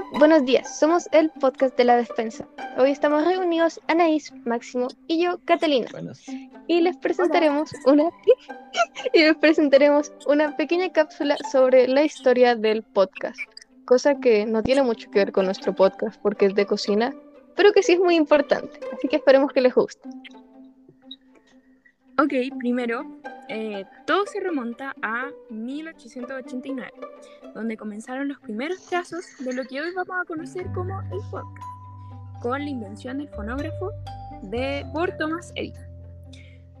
Hola, buenos días. Somos el podcast de la despensa. Hoy estamos reunidos Anaís, Máximo y yo, Catalina. Buenos. Y les presentaremos una y les presentaremos una pequeña cápsula sobre la historia del podcast, cosa que no tiene mucho que ver con nuestro podcast porque es de cocina, pero que sí es muy importante. Así que esperemos que les guste. Ok, primero, eh, todo se remonta a 1889, donde comenzaron los primeros trazos de lo que hoy vamos a conocer como el podcast, con la invención del fonógrafo de, por Thomas Edison.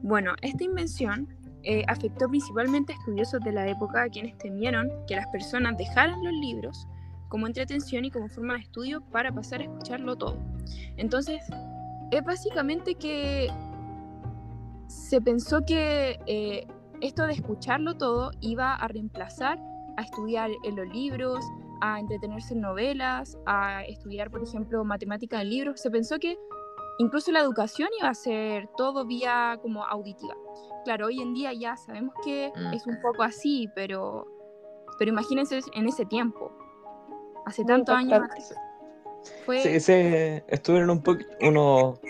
Bueno, esta invención eh, afectó principalmente a estudiosos de la época, a quienes temieron que las personas dejaran los libros como entretención y como forma de estudio para pasar a escucharlo todo. Entonces, es básicamente que se pensó que eh, esto de escucharlo todo iba a reemplazar a estudiar en los libros, a entretenerse en novelas, a estudiar, por ejemplo, matemáticas en libros. Se pensó que incluso la educación iba a ser todo vía como auditiva. Claro, hoy en día ya sabemos que Mm. es un poco así, pero, pero imagínense en ese tiempo, hace tantos años. Fue, Sí, estuvieron un poquito, unos,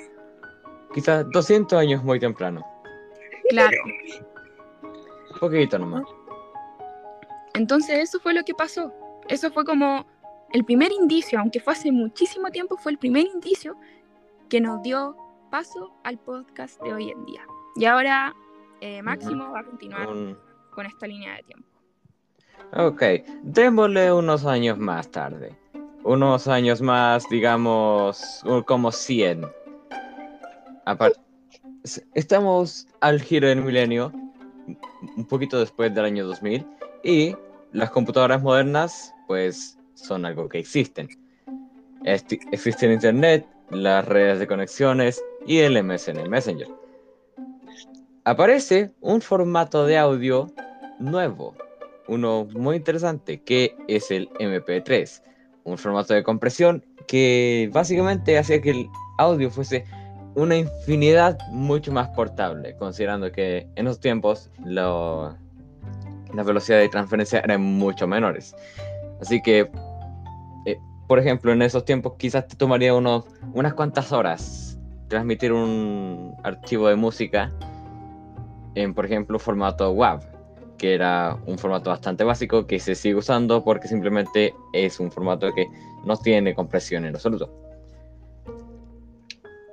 quizás 200 años muy temprano. claro. Un poquito nomás. Entonces eso fue lo que pasó. Eso fue como el primer indicio, aunque fue hace muchísimo tiempo, fue el primer indicio que nos dio paso al podcast de hoy en día. Y ahora eh, Máximo va a continuar Un- con esta línea de tiempo. Ok, démosle unos años más tarde. Unos años más, digamos, como 100. Estamos al giro del milenio, un poquito después del año 2000, y las computadoras modernas, pues, son algo que existen. Existe el Internet, las redes de conexiones y el MSN Messenger. Aparece un formato de audio nuevo, uno muy interesante, que es el MP3, un formato de compresión que básicamente hacía que el audio fuese una infinidad mucho más portable, considerando que en esos tiempos lo- las velocidades de transferencia eran mucho menores. Así que, eh, por ejemplo, en esos tiempos quizás te tomaría unos, unas cuantas horas transmitir un archivo de música en, por ejemplo, formato WAV que era un formato bastante básico que se sigue usando porque simplemente es un formato que no tiene compresión en absoluto.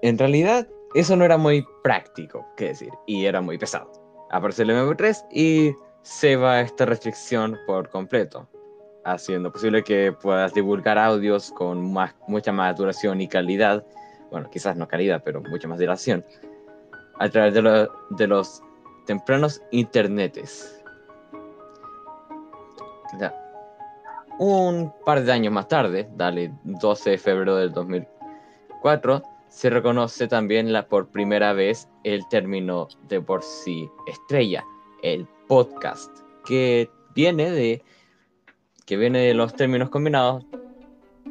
En realidad, eso no era muy práctico, que decir, y era muy pesado. Aparece el MP3 y se va esta restricción por completo, haciendo posible que puedas divulgar audios con más, mucha más duración y calidad, bueno, quizás no calidad, pero mucha más duración, a través de, lo- de los tempranos internetes. Un par de años más tarde, dale 12 de febrero del 2004, se reconoce también la, por primera vez el término de por sí estrella, el podcast, que viene de que viene de los términos combinados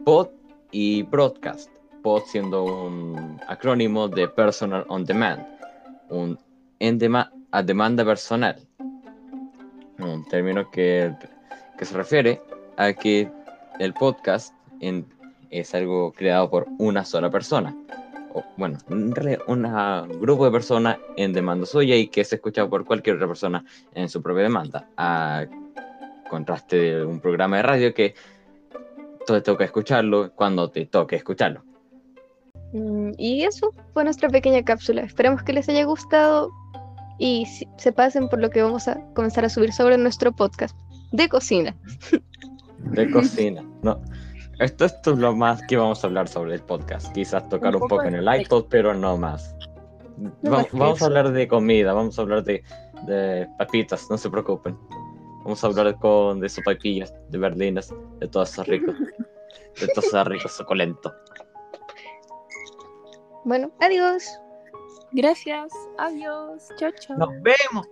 pod y broadcast. Pod siendo un acrónimo de personal on demand, un a demanda personal, un término que que se refiere a que el podcast es algo creado por una sola persona. Bueno, un grupo de personas en demanda suya y que es escuchado por cualquier otra persona en su propia demanda. A contraste de un programa de radio que te toca escucharlo cuando te toque escucharlo. Mm, Y eso fue nuestra pequeña cápsula. Esperemos que les haya gustado y se pasen por lo que vamos a comenzar a subir sobre nuestro podcast de cocina. De cocina. No. Esto, esto es lo más que vamos a hablar sobre el podcast. Quizás tocar Un un, poco poco en de el iPod, pero no más. No Va- más vamos a hablar de comida, vamos a hablar de, de papitas, no se preocupen. Vamos a hablar con de sopaipillas, de berlinas, de todo eso rico. De todo eso rico, suculento. Bueno, adiós. Gracias, adiós, chao, chao. Nos vemos.